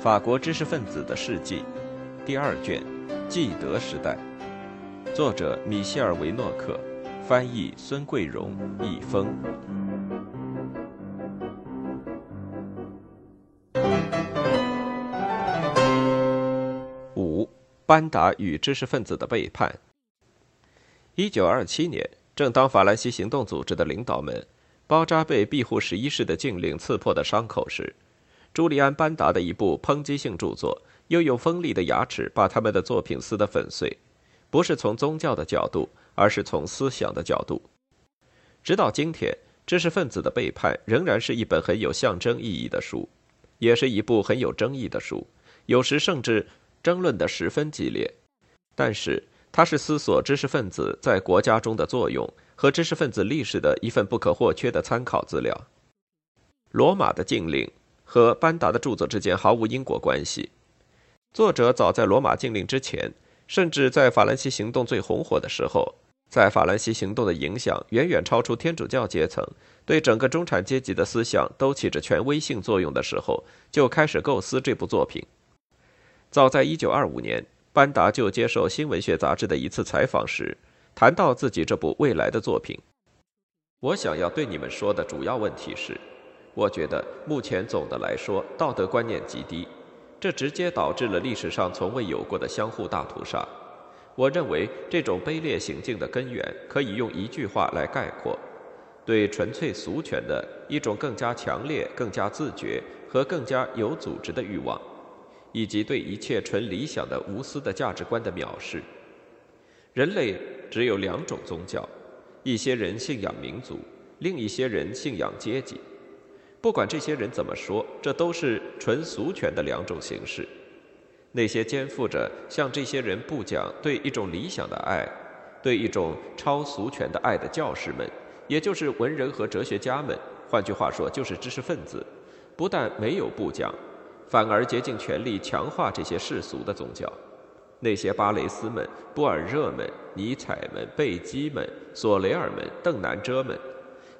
法国知识分子的事迹，第二卷，纪德时代，作者米歇尔·维诺克，翻译孙桂荣，译风。五，班达与知识分子的背叛。一九二七年，正当法兰西行动组织的领导们包扎被庇护十一世的禁令刺破的伤口时。朱利安·班达的一部抨击性著作，又用锋利的牙齿把他们的作品撕得粉碎，不是从宗教的角度，而是从思想的角度。直到今天，《知识分子的背叛》仍然是一本很有象征意义的书，也是一部很有争议的书，有时甚至争论得十分激烈。但是，它是思索知识分子在国家中的作用和知识分子历史的一份不可或缺的参考资料。罗马的禁令。和班达的著作之间毫无因果关系。作者早在罗马禁令之前，甚至在法兰西行动最红火的时候，在法兰西行动的影响远远超出天主教阶层，对整个中产阶级的思想都起着权威性作用的时候，就开始构思这部作品。早在1925年，班达就接受《新文学杂志》的一次采访时，谈到自己这部未来的作品。我想要对你们说的主要问题是。我觉得目前总的来说道德观念极低，这直接导致了历史上从未有过的相互大屠杀。我认为这种卑劣行径的根源可以用一句话来概括：对纯粹俗权的一种更加强烈、更加自觉和更加有组织的欲望，以及对一切纯理想的无私的价值观的藐视。人类只有两种宗教，一些人信仰民族，另一些人信仰阶级。不管这些人怎么说，这都是纯俗权的两种形式。那些肩负着向这些人不讲对一种理想的爱，对一种超俗权的爱的教士们，也就是文人和哲学家们，换句话说，就是知识分子，不但没有不讲，反而竭尽全力强化这些世俗的宗教。那些巴雷斯们、布尔热们、尼采们、贝基们、索雷尔们、邓南遮们。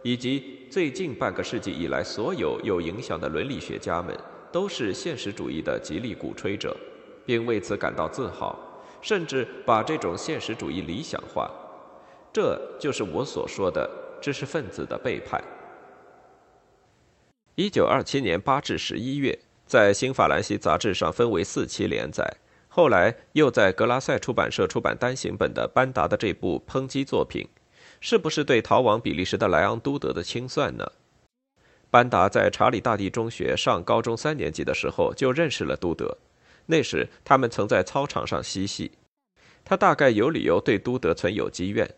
以及最近半个世纪以来，所有有影响的伦理学家们都是现实主义的极力鼓吹者，并为此感到自豪，甚至把这种现实主义理想化。这就是我所说的知识分子的背叛。一九二七年八至十一月，在《新法兰西》杂志上分为四期连载，后来又在格拉塞出版社出版单行本的班达的这部抨击作品。是不是对逃往比利时的莱昂都德的清算呢？班达在查理大帝中学上高中三年级的时候就认识了都德，那时他们曾在操场上嬉戏。他大概有理由对都德存有积怨。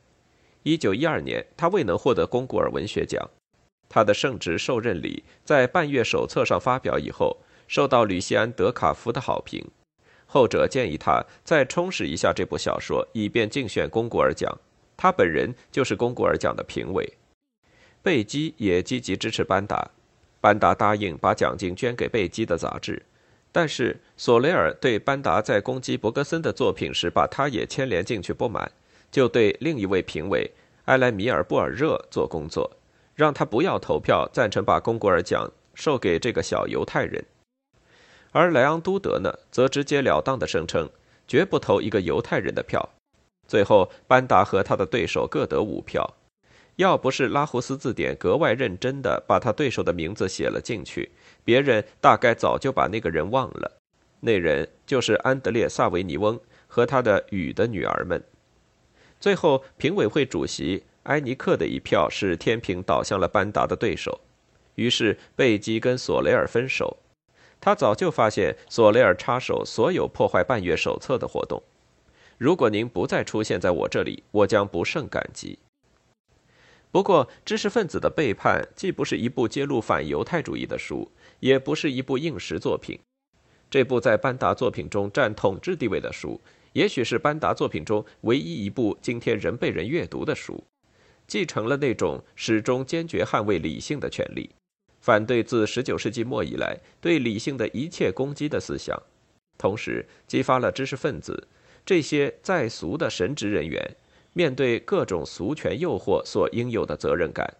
一九一二年，他未能获得龚古尔文学奖。他的圣职受任礼在半月手册上发表以后，受到吕西安·德卡夫的好评。后者建议他再充实一下这部小说，以便竞选龚古尔奖。他本人就是龚古尔奖的评委，贝基也积极支持班达，班达答应把奖金捐给贝基的杂志，但是索雷尔对班达在攻击伯格森的作品时把他也牵连进去不满，就对另一位评委埃莱米尔·布尔热做工作，让他不要投票赞成把龚古尔奖授给这个小犹太人，而莱昂都德呢，则直截了当地声称绝不投一个犹太人的票。最后，班达和他的对手各得五票。要不是拉胡斯字典格外认真地把他对手的名字写了进去，别人大概早就把那个人忘了。那人就是安德烈·萨维尼翁和他的雨的女儿们。最后，评委会主席埃尼克的一票使天平倒向了班达的对手。于是，贝基跟索雷尔分手。他早就发现索雷尔插手所有破坏半月手册的活动。如果您不再出现在我这里，我将不胜感激。不过，《知识分子的背叛》既不是一部揭露反犹太主义的书，也不是一部应时作品。这部在班达作品中占统治地位的书，也许是班达作品中唯一一部今天仍被人阅读的书，继承了那种始终坚决捍卫理性的权利，反对自19世纪末以来对理性的一切攻击的思想，同时激发了知识分子。这些在俗的神职人员，面对各种俗权诱惑所应有的责任感。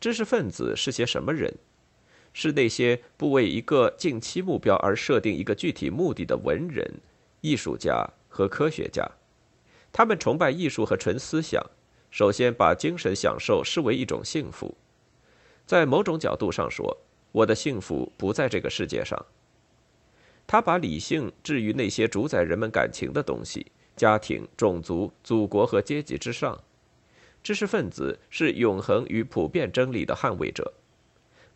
知识分子是些什么人？是那些不为一个近期目标而设定一个具体目的的文人、艺术家和科学家。他们崇拜艺术和纯思想，首先把精神享受视为一种幸福。在某种角度上说，我的幸福不在这个世界上。他把理性置于那些主宰人们感情的东西——家庭、种族、祖国和阶级之上。知识分子是永恒与普遍真理的捍卫者，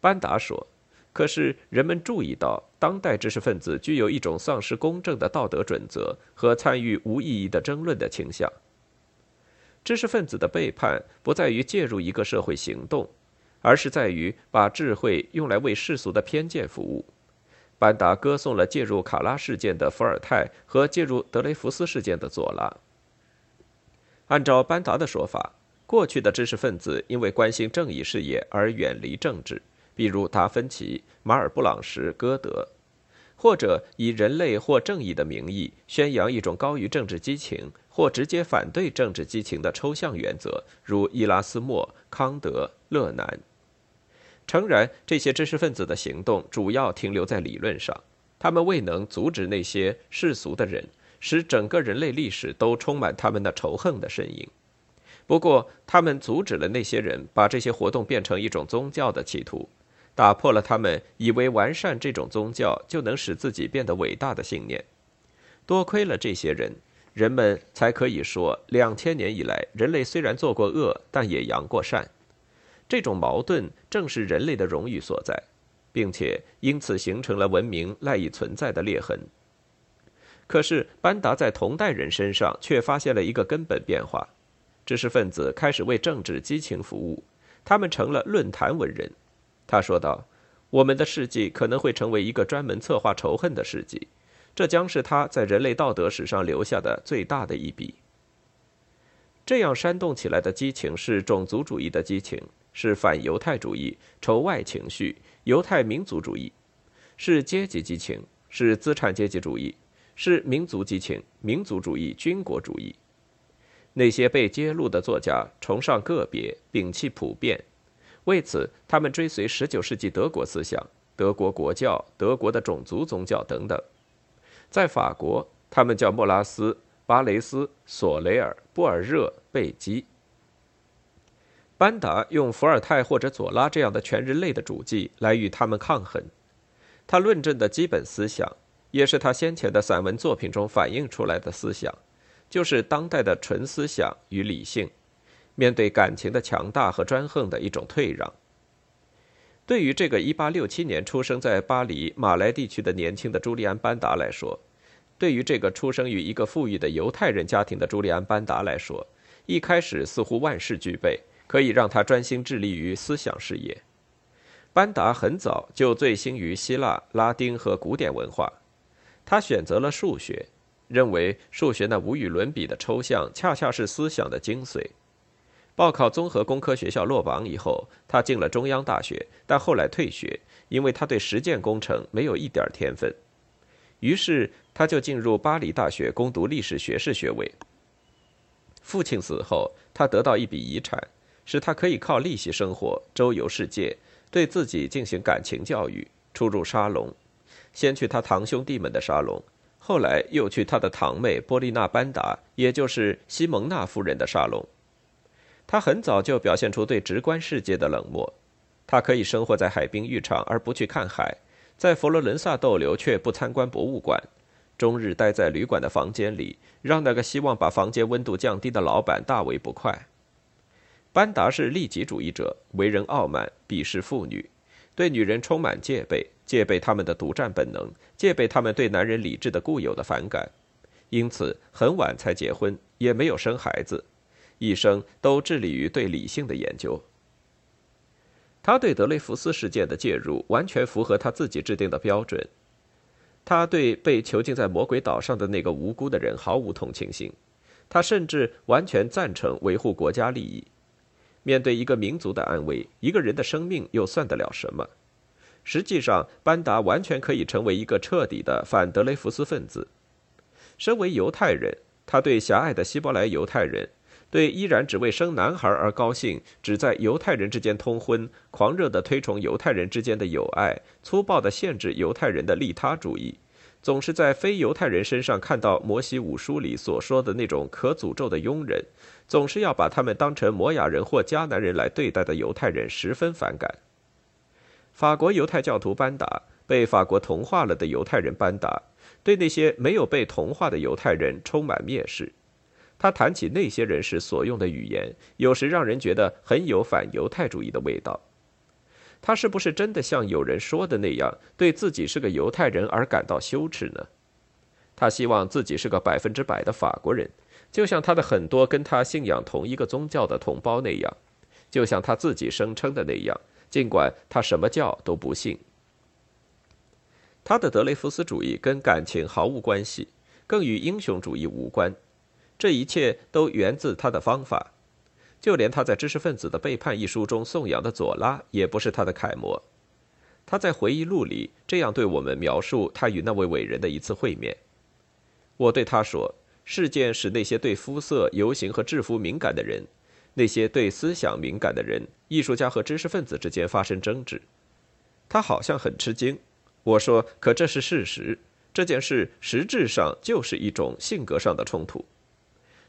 班达说。可是人们注意到，当代知识分子具有一种丧失公正的道德准则和参与无意义的争论的倾向。知识分子的背叛不在于介入一个社会行动，而是在于把智慧用来为世俗的偏见服务。班达歌颂了介入卡拉事件的伏尔泰和介入德雷福斯事件的左拉。按照班达的说法。过去的知识分子因为关心正义事业而远离政治，比如达芬奇、马尔布朗什、歌德，或者以人类或正义的名义宣扬一种高于政治激情或直接反对政治激情的抽象原则，如伊拉斯谟、康德、勒南。诚然，这些知识分子的行动主要停留在理论上，他们未能阻止那些世俗的人，使整个人类历史都充满他们的仇恨的身影。不过，他们阻止了那些人把这些活动变成一种宗教的企图，打破了他们以为完善这种宗教就能使自己变得伟大的信念。多亏了这些人，人们才可以说，两千年以来，人类虽然做过恶，但也扬过善。这种矛盾正是人类的荣誉所在，并且因此形成了文明赖以存在的裂痕。可是，班达在同代人身上却发现了一个根本变化。知识分子开始为政治激情服务，他们成了论坛文人。他说道：“我们的事迹可能会成为一个专门策划仇恨的事迹，这将是他在人类道德史上留下的最大的一笔。”这样煽动起来的激情是种族主义的激情，是反犹太主义、仇外情绪、犹太民族主义，是阶级激情，是资产阶级主义，是民族激情、民族主义、军国主义。那些被揭露的作家崇尚个别，摒弃普遍，为此，他们追随19世纪德国思想、德国国教、德国的种族宗教等等。在法国，他们叫莫拉斯、巴雷斯、索雷尔、布尔热、贝基。班达用伏尔泰或者左拉这样的全人类的主迹来与他们抗衡。他论证的基本思想，也是他先前的散文作品中反映出来的思想。就是当代的纯思想与理性，面对感情的强大和专横的一种退让。对于这个1867年出生在巴黎马来地区的年轻的朱利安·班达来说，对于这个出生于一个富裕的犹太人家庭的朱利安·班达来说，一开始似乎万事俱备，可以让他专心致力于思想事业。班达很早就醉心于希腊、拉丁和古典文化，他选择了数学。认为数学那无与伦比的抽象，恰恰是思想的精髓。报考综合工科学校落榜以后，他进了中央大学，但后来退学，因为他对实践工程没有一点天分。于是他就进入巴黎大学攻读历史学士学位。父亲死后，他得到一笔遗产，使他可以靠利息生活，周游世界，对自己进行感情教育，出入沙龙，先去他堂兄弟们的沙龙。后来又去他的堂妹波利娜·班达，也就是西蒙娜夫人的沙龙。他很早就表现出对直观世界的冷漠。他可以生活在海滨浴场而不去看海，在佛罗伦萨逗留却不参观博物馆，终日待在旅馆的房间里，让那个希望把房间温度降低的老板大为不快。班达是利己主义者，为人傲慢，鄙视妇女，对女人充满戒备。戒备他们的独占本能，戒备他们对男人理智的固有的反感，因此很晚才结婚，也没有生孩子，一生都致力于对理性的研究。他对德雷福斯事件的介入完全符合他自己制定的标准。他对被囚禁在魔鬼岛上的那个无辜的人毫无同情心，他甚至完全赞成维护国家利益。面对一个民族的安危，一个人的生命又算得了什么？实际上，班达完全可以成为一个彻底的反德雷福斯分子。身为犹太人，他对狭隘的希伯来犹太人、对依然只为生男孩而高兴、只在犹太人之间通婚、狂热的推崇犹太人之间的友爱、粗暴的限制犹太人的利他主义，总是在非犹太人身上看到摩西五书里所说的那种可诅咒的庸人，总是要把他们当成摩亚人或迦南人来对待的犹太人十分反感。法国犹太教徒班达被法国同化了的犹太人班达，对那些没有被同化的犹太人充满蔑视。他谈起那些人时所用的语言，有时让人觉得很有反犹太主义的味道。他是不是真的像有人说的那样，对自己是个犹太人而感到羞耻呢？他希望自己是个百分之百的法国人，就像他的很多跟他信仰同一个宗教的同胞那样，就像他自己声称的那样，尽管他什么教都不信。他的德雷福斯主义跟感情毫无关系，更与英雄主义无关。这一切都源自他的方法，就连他在《知识分子的背叛》一书中颂扬的左拉，也不是他的楷模。他在回忆录里这样对我们描述他与那位伟人的一次会面：我对他说，事件使那些对肤色、游行和制服敏感的人，那些对思想敏感的人，艺术家和知识分子之间发生争执。他好像很吃惊。我说：“可这是事实，这件事实质上就是一种性格上的冲突。”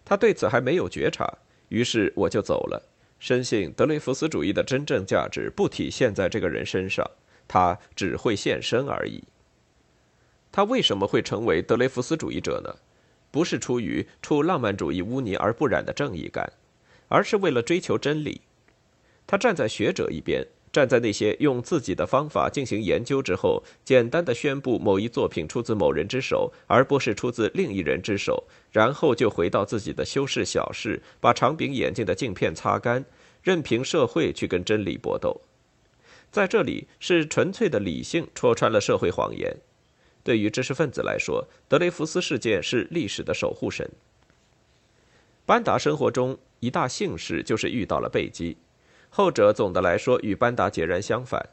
他对此还没有觉察，于是我就走了，深信德雷福斯主义的真正价值不体现在这个人身上，他只会现身而已。他为什么会成为德雷福斯主义者呢？不是出于出浪漫主义污泥而不染的正义感，而是为了追求真理。他站在学者一边。站在那些用自己的方法进行研究之后，简单的宣布某一作品出自某人之手，而不是出自另一人之手，然后就回到自己的修饰小事，把长柄眼镜的镜片擦干，任凭社会去跟真理搏斗。在这里，是纯粹的理性戳穿了社会谎言。对于知识分子来说，德雷福斯事件是历史的守护神。班达生活中一大幸事就是遇到了贝基。后者总的来说与班达截然相反。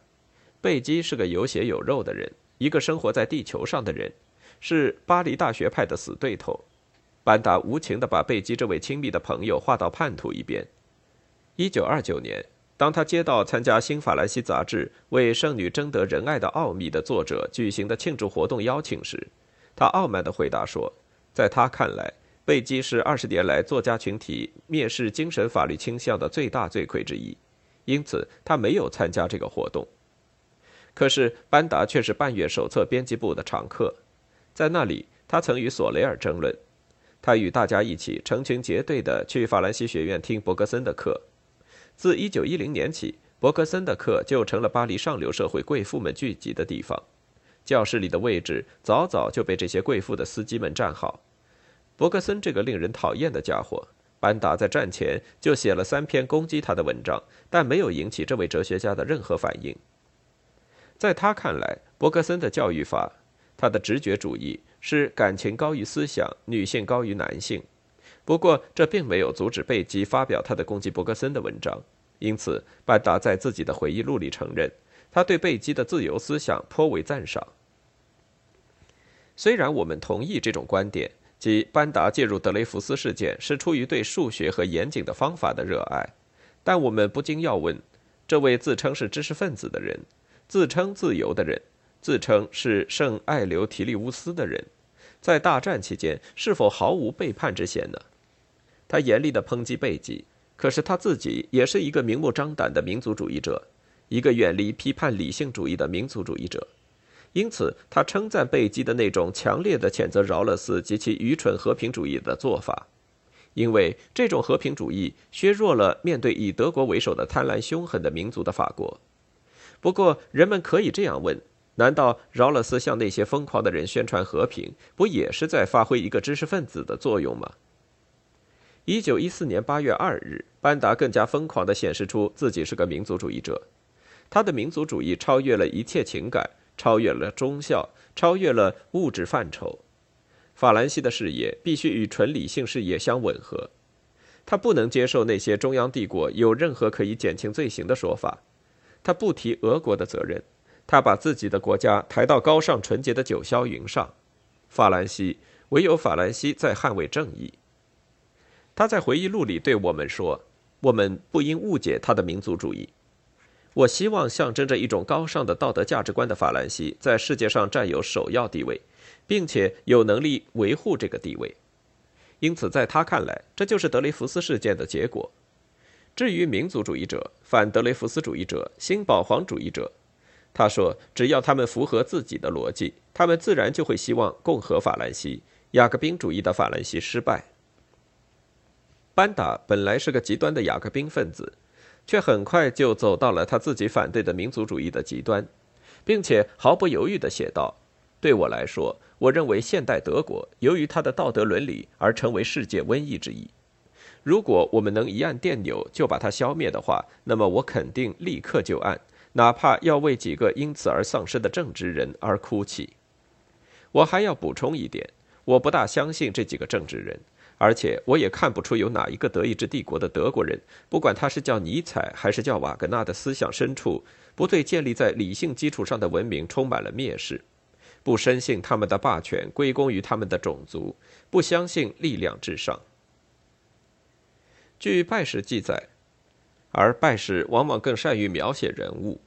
贝基是个有血有肉的人，一个生活在地球上的人，是巴黎大学派的死对头。班达无情地把贝基这位亲密的朋友划到叛徒一边。一九二九年，当他接到参加《新法兰西》杂志为圣女争得仁爱的奥秘的作者举行的庆祝活动邀请时，他傲慢地回答说：“在他看来，贝基是二十年来作家群体蔑视精神法律倾向的最大罪魁之一。”因此，他没有参加这个活动。可是，班达却是半月手册编辑部的常客，在那里，他曾与索雷尔争论。他与大家一起成群结队地去法兰西学院听伯格森的课。自1910年起，伯格森的课就成了巴黎上流社会贵妇们聚集的地方。教室里的位置早早就被这些贵妇的司机们占好。伯格森这个令人讨厌的家伙。班达在战前就写了三篇攻击他的文章，但没有引起这位哲学家的任何反应。在他看来，伯格森的教育法，他的直觉主义是感情高于思想，女性高于男性。不过，这并没有阻止贝基发表他的攻击伯格森的文章。因此，班达在自己的回忆录里承认，他对贝基的自由思想颇为赞赏。虽然我们同意这种观点。即班达介入德雷福斯事件是出于对数学和严谨的方法的热爱，但我们不禁要问：这位自称是知识分子的人，自称自由的人，自称是圣艾留提利乌斯的人，在大战期间是否毫无背叛之嫌呢？他严厉地抨击贝吉，可是他自己也是一个明目张胆的民族主义者，一个远离批判理性主义的民族主义者。因此，他称赞贝基的那种强烈的谴责饶勒斯及其愚蠢和平主义的做法，因为这种和平主义削弱了面对以德国为首的贪婪凶狠的民族的法国。不过，人们可以这样问：难道饶勒斯向那些疯狂的人宣传和平，不也是在发挥一个知识分子的作用吗？一九一四年八月二日，班达更加疯狂地显示出自己是个民族主义者，他的民族主义超越了一切情感。超越了忠孝，超越了物质范畴。法兰西的事业必须与纯理性事业相吻合。他不能接受那些中央帝国有任何可以减轻罪行的说法。他不提俄国的责任。他把自己的国家抬到高尚纯洁的九霄云上。法兰西唯有法兰西在捍卫正义。他在回忆录里对我们说：“我们不应误解他的民族主义。我希望象征着一种高尚的道德价值观的法兰西在世界上占有首要地位，并且有能力维护这个地位。因此，在他看来，这就是德雷福斯事件的结果。至于民族主义者、反德雷福斯主义者、新保皇主义者，他说，只要他们符合自己的逻辑，他们自然就会希望共和法兰西、雅各宾主义的法兰西失败。”班达本来是个极端的雅各宾分子，却很快就走到了他自己反对的民族主义的极端，并且毫不犹豫地写道：“对我来说，我认为现代德国由于它的道德伦理而成为世界瘟疫之一。如果我们能一按电钮就把它消灭的话，那么我肯定立刻就按，哪怕要为几个因此而丧生的正直人而哭泣。我还要补充一点，我不大相信这几个正直人。”而且我也看不出有哪一个德意志帝国的德国人，不管他是叫尼采还是叫瓦格纳的思想深处，不对建立在理性基础上的文明充满了蔑视，不深信他们的霸权归功于他们的种族，不相信力量至上。据拜史记载，而拜史往往更善于描写人物。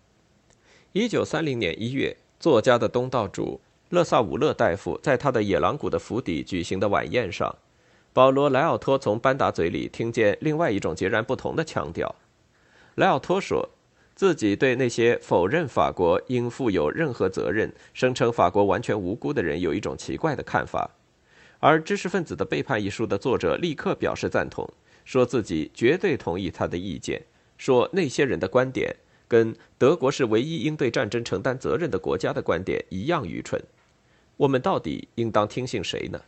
一九三零年一月，作家的东道主勒萨武勒大夫在他的野狼谷的府邸举行的晚宴上。保罗·莱奥托从班达嘴里听见另外一种截然不同的腔调。莱奥托说，自己对那些否认法国应负有任何责任、声称法国完全无辜的人有一种奇怪的看法，而《知识分子的背叛》一书的作者立刻表示赞同，说自己绝对同意他的意见，说那些人的观点跟德国是唯一应对战争承担责任的国家的观点一样愚蠢。我们到底应当听信谁呢？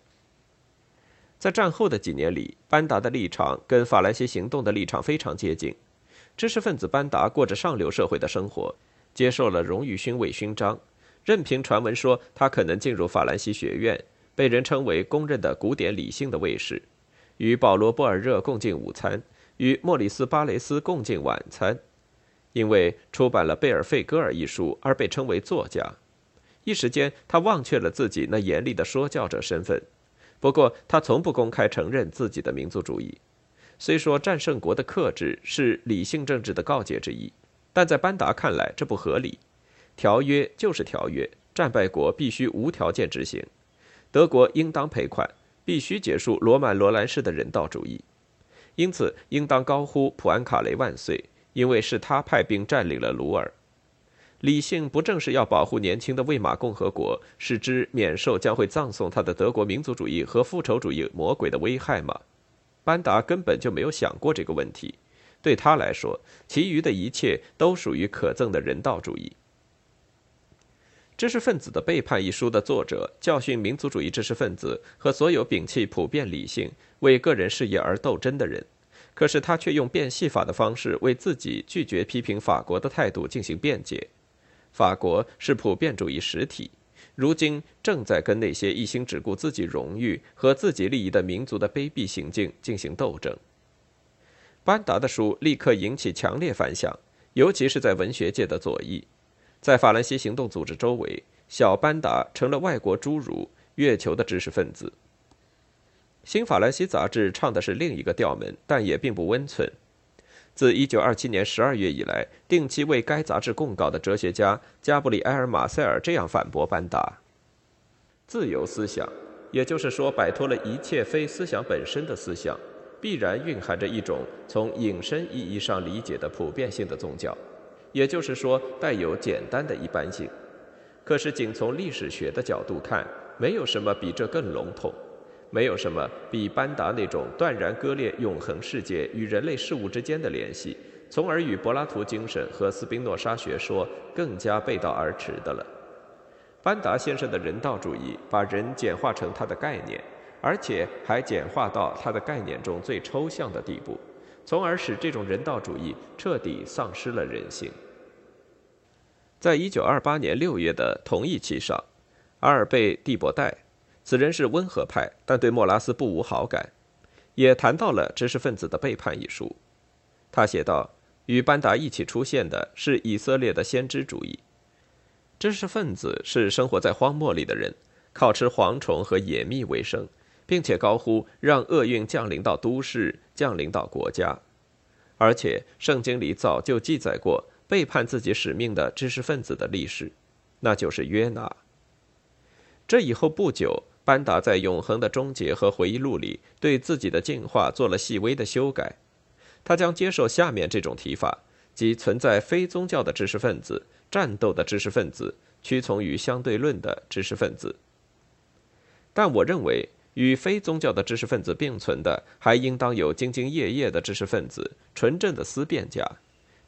在战后的几年里，班达的立场跟法兰西行动的立场非常接近。知识分子班达过着上流社会的生活，接受了荣誉勋位勋章，任凭传闻说他可能进入法兰西学院，被人称为公认的古典理性的卫士，与保罗·波尔热共进午餐，与莫里斯·巴雷斯共进晚餐，因为出版了《贝尔费戈尔》一书而被称为作家。一时间，他忘却了自己那严厉的说教者身份。不过，他从不公开承认自己的民族主义。虽说战胜国的克制是理性政治的告诫之一，但在班达看来这不合理。条约就是条约，战败国必须无条件执行。德国应当赔款，必须结束罗曼罗兰式的人道主义。因此，应当高呼普安卡雷万岁，因为是他派兵占领了鲁尔。理性不正是要保护年轻的魏玛共和国，使之免受将会葬送他的德国民族主义和复仇主义魔鬼的危害吗？班达根本就没有想过这个问题。对他来说，其余的一切都属于可憎的人道主义。《知识分子的背叛》一书的作者教训民族主义知识分子和所有摒弃普遍理性、为个人事业而斗争的人，可是他却用变戏法的方式为自己拒绝批评法国的态度进行辩解。法国是普遍主义实体，如今正在跟那些一心只顾自己荣誉和自己利益的民族的卑鄙行径进行斗争。班达的书立刻引起强烈反响，尤其是在文学界的左翼。在法兰西行动组织周围，小班达成了外国侏儒、月球的知识分子。新法兰西杂志唱的是另一个调门，但也并不温存。自1927年12月以来，定期为该杂志供稿的哲学家加布里埃尔·马塞尔这样反驳班达：自由思想，也就是说，摆脱了一切非思想本身的思想，必然蕴含着一种从引申意义上理解的普遍性的宗教，也就是说，带有简单的一般性。可是，仅从历史学的角度看，没有什么比这更笼统。没有什么比班达那种断然割裂永恒世界与人类事物之间的联系，从而与柏拉图精神和斯宾诺莎学说更加背道而驰的了。班达先生的人道主义把人简化成他的概念，而且还简化到他的概念中最抽象的地步，从而使这种人道主义彻底丧失了人性。在一九二八年六月的同一期上，阿尔贝·蒂博代。此人是温和派，但对莫拉斯不无好感，也谈到了《知识分子的背叛》一书。他写道：“与班达一起出现的是以色列的先知主义。知识分子是生活在荒漠里的人，靠吃蝗虫和野蜜为生，并且高呼让厄运降临到都市，降临到国家。而且，圣经里早就记载过背叛自己使命的知识分子的历史，那就是约拿。这以后不久，班达在《永恒的终结》和回忆录里对自己的进化做了细微的修改。他将接受下面这种提法：即存在非宗教的知识分子、战斗的知识分子、屈从于相对论的知识分子。但我认为。与非宗教的知识分子并存的，还应当有兢兢业业的知识分子、纯正的思辨家。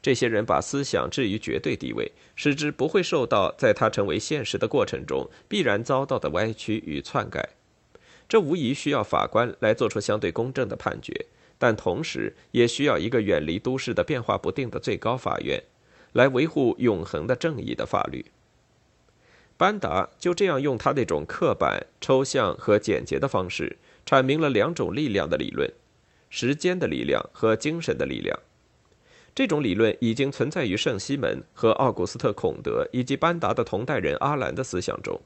这些人把思想置于绝对地位，使之不会受到在它成为现实的过程中必然遭到的歪曲与篡改。这无疑需要法官来做出相对公正的判决，但同时也需要一个远离都市的变化不定的最高法院，来维护永恒的正义的法律。班达就这样用他那种刻板、抽象和简洁的方式，阐明了两种力量的理论：时间的力量和精神的力量。这种理论已经存在于圣西门和奥古斯特·孔德以及班达的同代人阿兰的思想中。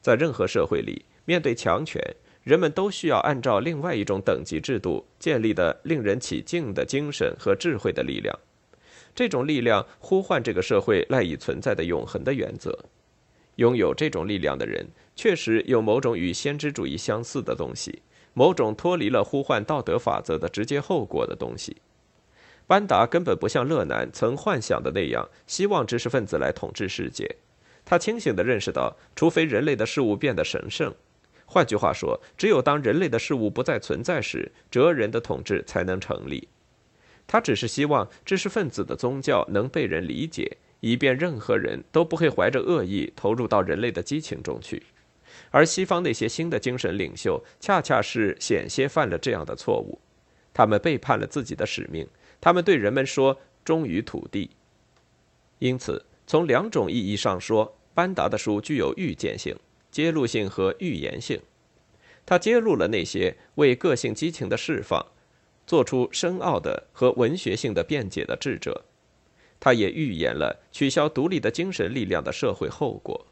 在任何社会里，面对强权，人们都需要按照另外一种等级制度建立的令人起敬的精神和智慧的力量。这种力量呼唤这个社会赖以存在的永恒的原则。拥有这种力量的人，确实有某种与先知主义相似的东西，某种脱离了呼唤道德法则的直接后果的东西。班达根本不像勒南曾幻想的那样，希望知识分子来统治世界。他清醒地认识到，除非人类的事物变得神圣，换句话说，只有当人类的事物不再存在时，哲人的统治才能成立。他只是希望知识分子的宗教能被人理解。以便任何人都不会怀着恶意投入到人类的激情中去，而西方那些新的精神领袖恰恰是险些犯了这样的错误，他们背叛了自己的使命，他们对人们说忠于土地。因此，从两种意义上说，班达的书具有预见性、揭露性和预言性。他揭露了那些为个性激情的释放，做出深奥的和文学性的辩解的智者。他也预言了取消独立的精神力量的社会后果。